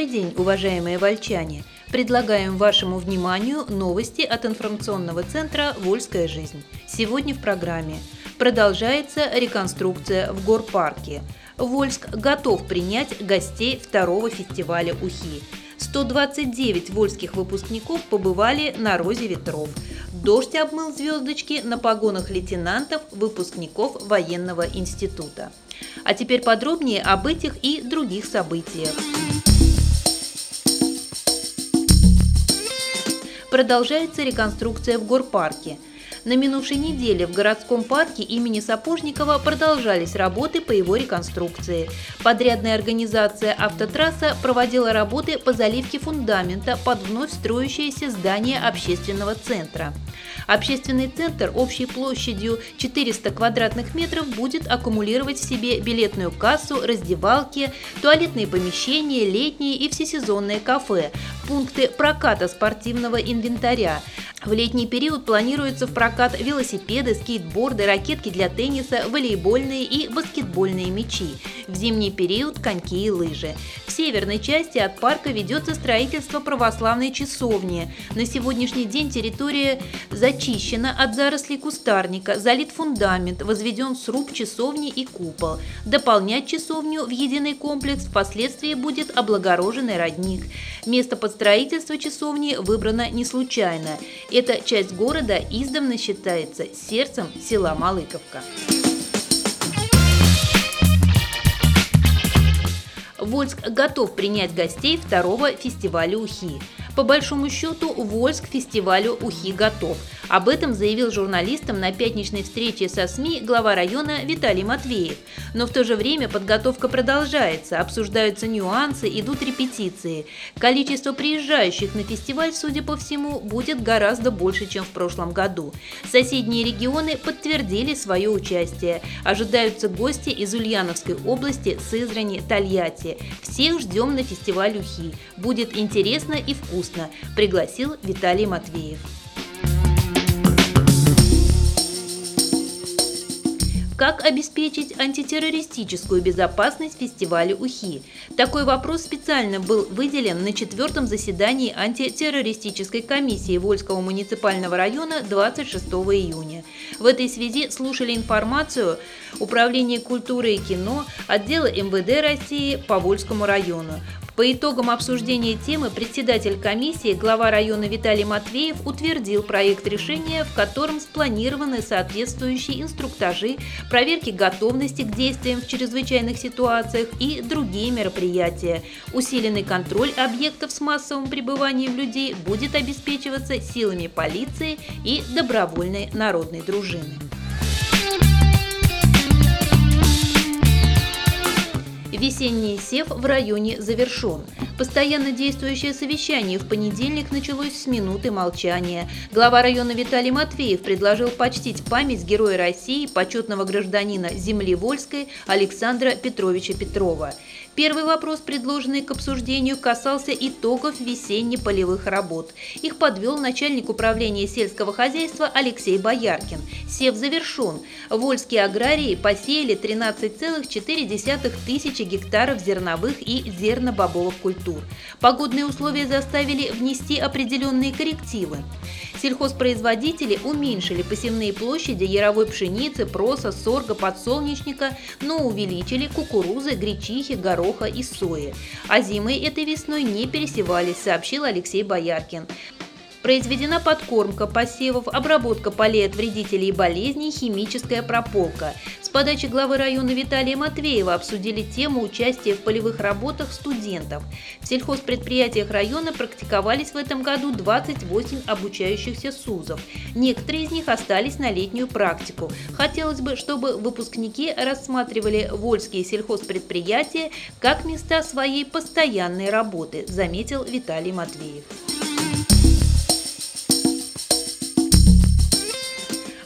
Добрый день, уважаемые вольчане! Предлагаем вашему вниманию новости от информационного центра «Вольская жизнь». Сегодня в программе продолжается реконструкция в горпарке. Вольск готов принять гостей второго фестиваля УХИ. 129 вольских выпускников побывали на «Розе ветров». Дождь обмыл звездочки на погонах лейтенантов, выпускников военного института. А теперь подробнее об этих и других событиях. Продолжается реконструкция в горпарке – на минувшей неделе в городском парке имени Сапожникова продолжались работы по его реконструкции. Подрядная организация «Автотрасса» проводила работы по заливке фундамента под вновь строящееся здание общественного центра. Общественный центр общей площадью 400 квадратных метров будет аккумулировать в себе билетную кассу, раздевалки, туалетные помещения, летние и всесезонные кафе, пункты проката спортивного инвентаря, в летний период планируется в прокат велосипеды, скейтборды, ракетки для тенниса, волейбольные и баскетбольные мячи. В зимний период – коньки и лыжи. В северной части от парка ведется строительство православной часовни. На сегодняшний день территория зачищена от зарослей кустарника, залит фундамент, возведен сруб часовни и купол. Дополнять часовню в единый комплекс впоследствии будет облагороженный родник. Место под строительство часовни выбрано не случайно. Эта часть города издавна считается сердцем села Малыковка. Вольск готов принять гостей второго фестиваля УХИ. По большому счету, Вольск фестивалю УХИ готов. Об этом заявил журналистам на пятничной встрече со СМИ глава района Виталий Матвеев. Но в то же время подготовка продолжается, обсуждаются нюансы, идут репетиции. Количество приезжающих на фестиваль, судя по всему, будет гораздо больше, чем в прошлом году. Соседние регионы подтвердили свое участие. Ожидаются гости из Ульяновской области, Сызрани, Тольятти. Всех ждем на фестиваль УХИ. Будет интересно и вкусно вкусно, пригласил Виталий Матвеев. Как обеспечить антитеррористическую безопасность фестиваля УХИ? Такой вопрос специально был выделен на четвертом заседании антитеррористической комиссии Вольского муниципального района 26 июня. В этой связи слушали информацию Управления культуры и кино, отдела МВД России по Вольскому району. По итогам обсуждения темы председатель комиссии, глава района Виталий Матвеев утвердил проект решения, в котором спланированы соответствующие инструктажи, проверки готовности к действиям в чрезвычайных ситуациях и другие мероприятия. Усиленный контроль объектов с массовым пребыванием людей будет обеспечиваться силами полиции и добровольной народной дружины. Весенний сев в районе завершен. Постоянно действующее совещание в понедельник началось с минуты молчания. Глава района Виталий Матвеев предложил почтить память героя России, почетного гражданина земли Вольской Александра Петровича Петрова. Первый вопрос, предложенный к обсуждению, касался итогов весенне-полевых работ. Их подвел начальник управления сельского хозяйства Алексей Бояркин. Сев завершен. Вольские аграрии посеяли 13,4 тысячи гектаров зерновых и зернобобовых культур. Погодные условия заставили внести определенные коррективы. Сельхозпроизводители уменьшили посевные площади яровой пшеницы, проса, сорга, подсолнечника, но увеличили кукурузы, гречихи, гороха и сои. А зимой этой весной не пересевались, сообщил Алексей Бояркин. Произведена подкормка посевов, обработка полей от вредителей и болезней, химическая прополка. С подачи главы района Виталия Матвеева обсудили тему участия в полевых работах студентов. В сельхозпредприятиях района практиковались в этом году 28 обучающихся СУЗов. Некоторые из них остались на летнюю практику. Хотелось бы, чтобы выпускники рассматривали вольские сельхозпредприятия как места своей постоянной работы, заметил Виталий Матвеев.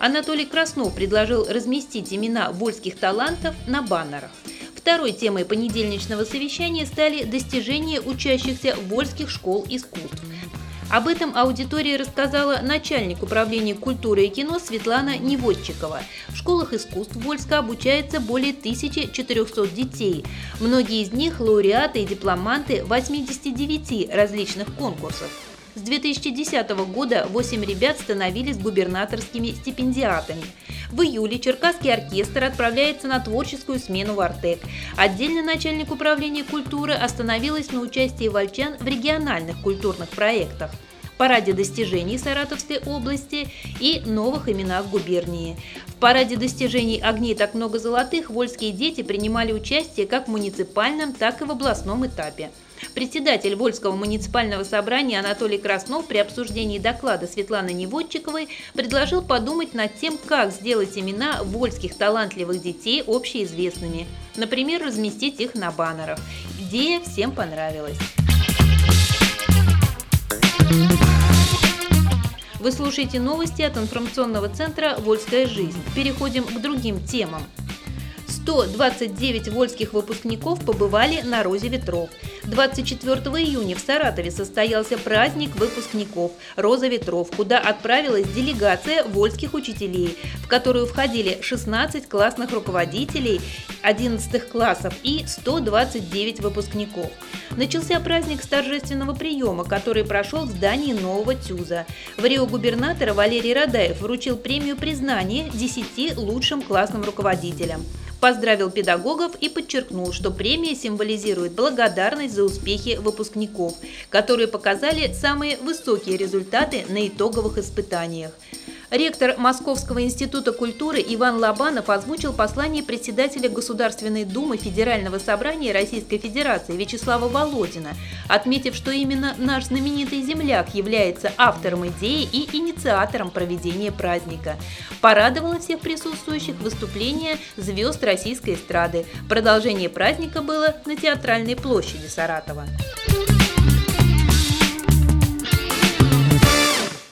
Анатолий Краснов предложил разместить имена вольских талантов на баннерах. Второй темой понедельничного совещания стали достижения учащихся вольских школ искусств. Об этом аудитория рассказала начальник управления культуры и кино Светлана Неводчикова. В школах искусств Вольска обучается более 1400 детей. Многие из них – лауреаты и дипломанты 89 различных конкурсов. С 2010 года 8 ребят становились губернаторскими стипендиатами. В июле Черкасский оркестр отправляется на творческую смену в Артек. Отдельно начальник управления культуры остановилась на участии вольчан в региональных культурных проектах параде достижений Саратовской области и новых именах губернии. В параде достижений «Огней так много золотых» вольские дети принимали участие как в муниципальном, так и в областном этапе. Председатель Вольского муниципального собрания Анатолий Краснов при обсуждении доклада Светланы Неводчиковой предложил подумать над тем, как сделать имена вольских талантливых детей общеизвестными. Например, разместить их на баннерах. Идея всем понравилась. Вы слушаете новости от информационного центра «Вольская жизнь». Переходим к другим темам. 129 вольских выпускников побывали на «Розе ветров». 24 июня в Саратове состоялся праздник выпускников «Роза ветров», куда отправилась делегация вольских учителей, в которую входили 16 классных руководителей 11 классов и 129 выпускников. Начался праздник с торжественного приема, который прошел в здании нового ТЮЗа. В Рио губернатора Валерий Радаев вручил премию признания 10 лучшим классным руководителям поздравил педагогов и подчеркнул, что премия символизирует благодарность за успехи выпускников, которые показали самые высокие результаты на итоговых испытаниях. Ректор Московского института культуры Иван Лобанов озвучил послание председателя Государственной Думы Федерального собрания Российской Федерации Вячеслава Володина, отметив, что именно наш знаменитый земляк является автором идеи и инициатором проведения праздника. Порадовало всех присутствующих выступление звезд российской эстрады. Продолжение праздника было на Театральной площади Саратова.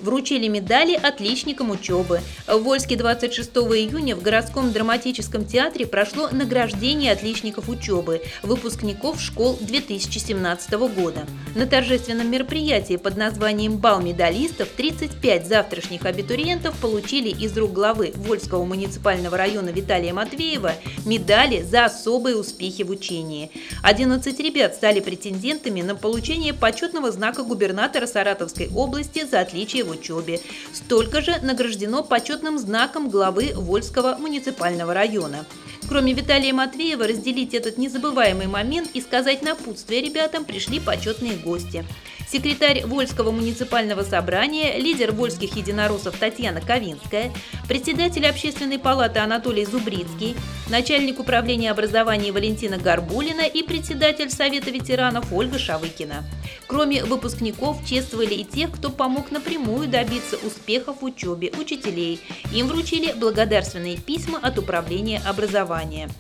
Вручили медали отличникам учебы. В Вольске 26 июня в городском драматическом театре прошло награждение отличников учебы, выпускников школ 2017 года. На торжественном мероприятии под названием «Бал медалистов» 35 завтрашних абитуриентов получили из рук главы Вольского муниципального района Виталия Матвеева медали за особые успехи в учении. 11 ребят стали претендентами на получение почетного знака губернатора Саратовской области за отличие в учебе. Столько же награждено почетным знаком главы Вольского муниципального района. Кроме Виталия Матвеева, разделить этот незабываемый момент и сказать напутствие ребятам пришли почетные гости секретарь Вольского муниципального собрания, лидер вольских единороссов Татьяна Ковинская, председатель общественной палаты Анатолий Зубрицкий, начальник управления образования Валентина Горбулина и председатель Совета ветеранов Ольга Шавыкина. Кроме выпускников, чествовали и тех, кто помог напрямую добиться успехов в учебе учителей. Им вручили благодарственные письма от Управления образования.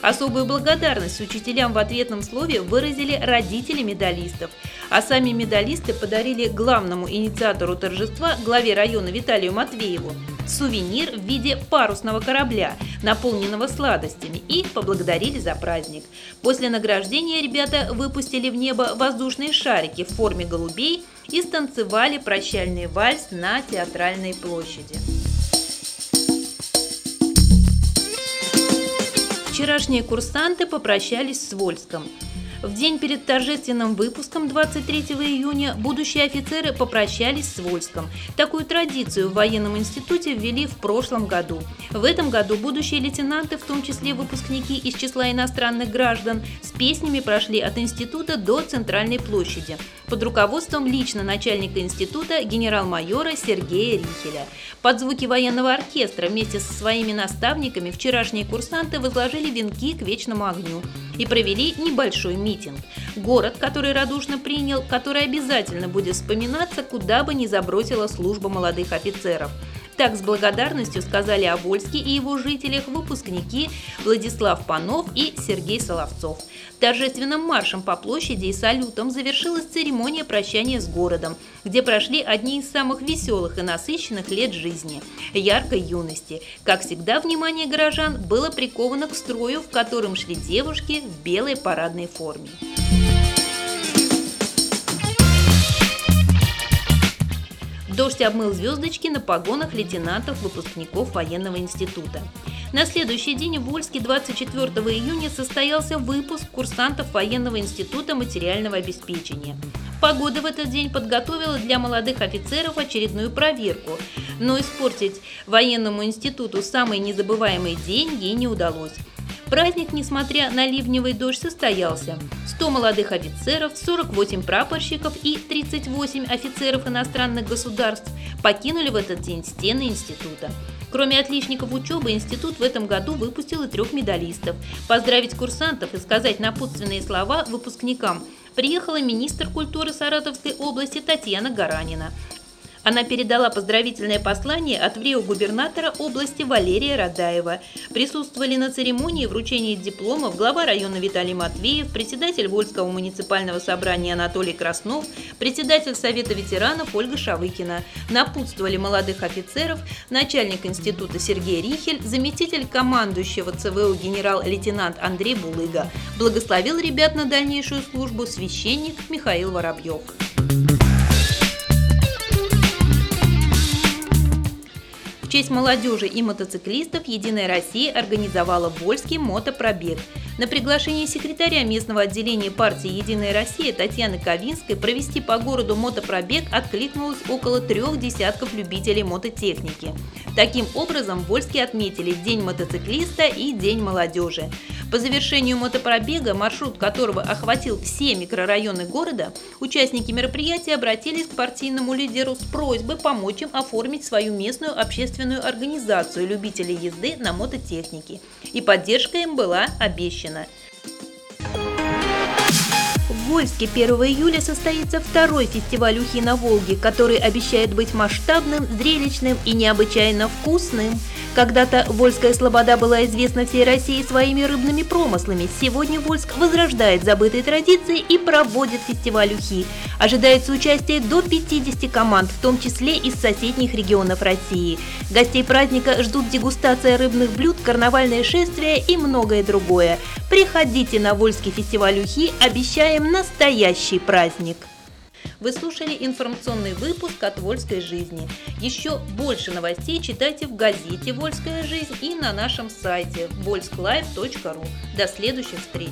Особую благодарность учителям в ответном слове выразили родители медалистов, а сами медалисты подарили главному инициатору торжества, главе района Виталию Матвееву, сувенир в виде парусного корабля, наполненного сладостями, и поблагодарили за праздник. После награждения ребята выпустили в небо воздушные шарики в форме голубей и станцевали прощальный вальс на театральной площади. Вчерашние курсанты попрощались с Вольском. В день перед торжественным выпуском 23 июня будущие офицеры попрощались с Вольском. Такую традицию в военном институте ввели в прошлом году. В этом году будущие лейтенанты, в том числе выпускники из числа иностранных граждан, с песнями прошли от института до центральной площади под руководством лично начальника института генерал-майора Сергея Рихеля. Под звуки военного оркестра вместе со своими наставниками вчерашние курсанты возложили венки к вечному огню и провели небольшой митинг. Город, который радушно принял, который обязательно будет вспоминаться, куда бы ни забросила служба молодых офицеров. Так с благодарностью сказали о Вольске и его жителях выпускники Владислав Панов и Сергей Соловцов. Торжественным маршем по площади и салютом завершилась церемония прощания с городом, где прошли одни из самых веселых и насыщенных лет жизни – яркой юности. Как всегда, внимание горожан было приковано к строю, в котором шли девушки в белой парадной форме. Дождь обмыл звездочки на погонах лейтенантов-выпускников военного института. На следующий день в Вольске 24 июня состоялся выпуск курсантов военного института материального обеспечения. Погода в этот день подготовила для молодых офицеров очередную проверку, но испортить военному институту самый незабываемый день ей не удалось. Праздник, несмотря на ливневый дождь, состоялся. 100 молодых офицеров, 48 прапорщиков и 38 офицеров иностранных государств покинули в этот день стены института. Кроме отличников учебы, институт в этом году выпустил и трех медалистов. Поздравить курсантов и сказать напутственные слова выпускникам приехала министр культуры Саратовской области Татьяна Гаранина. Она передала поздравительное послание от врио-губернатора области Валерия Радаева. Присутствовали на церемонии вручения дипломов глава района Виталий Матвеев, председатель Вольского муниципального собрания Анатолий Краснов, председатель Совета ветеранов Ольга Шавыкина. Напутствовали молодых офицеров начальник института Сергей Рихель, заместитель командующего ЦВУ генерал-лейтенант Андрей Булыга. Благословил ребят на дальнейшую службу священник Михаил Воробьев. В честь молодежи и мотоциклистов «Единая Россия» организовала Вольский мотопробег. На приглашение секретаря местного отделения партии «Единая Россия» Татьяны Ковинской провести по городу мотопробег откликнулось около трех десятков любителей мототехники. Таким образом, в Вольске отметили День мотоциклиста и День молодежи. По завершению мотопробега, маршрут которого охватил все микрорайоны города, участники мероприятия обратились к партийному лидеру с просьбой помочь им оформить свою местную общественную организацию любителей езды на мототехнике. И поддержка им была обещана. В Вольске 1 июля состоится второй фестиваль ухи на Волге, который обещает быть масштабным, зрелищным и необычайно вкусным. Когда-то Вольская Слобода была известна всей России своими рыбными промыслами. Сегодня Вольск возрождает забытые традиции и проводит фестиваль ухи. Ожидается участие до 50 команд, в том числе из соседних регионов России. Гостей праздника ждут дегустация рыбных блюд, карнавальное шествие и многое другое. Приходите на Вольский фестиваль ухи, обещаем настоящий праздник. Вы слушали информационный выпуск от «Вольской жизни». Еще больше новостей читайте в газете «Вольская жизнь» и на нашем сайте volsklive.ru. До следующих встреч!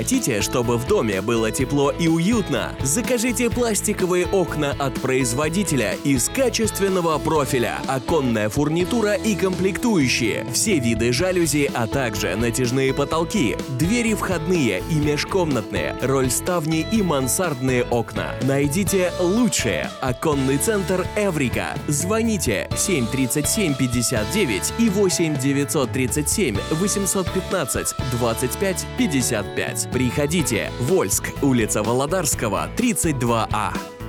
Хотите, чтобы в доме было тепло и уютно? Закажите пластиковые окна от производителя из качественного профиля, оконная фурнитура и комплектующие, все виды жалюзи, а также натяжные потолки, двери входные и межкомнатные, рольставни и мансардные окна. Найдите лучшее. Оконный центр Эврика. Звоните 737 59 и 8 937 815 25 55. Приходите. Вольск, улица Володарского, 32А.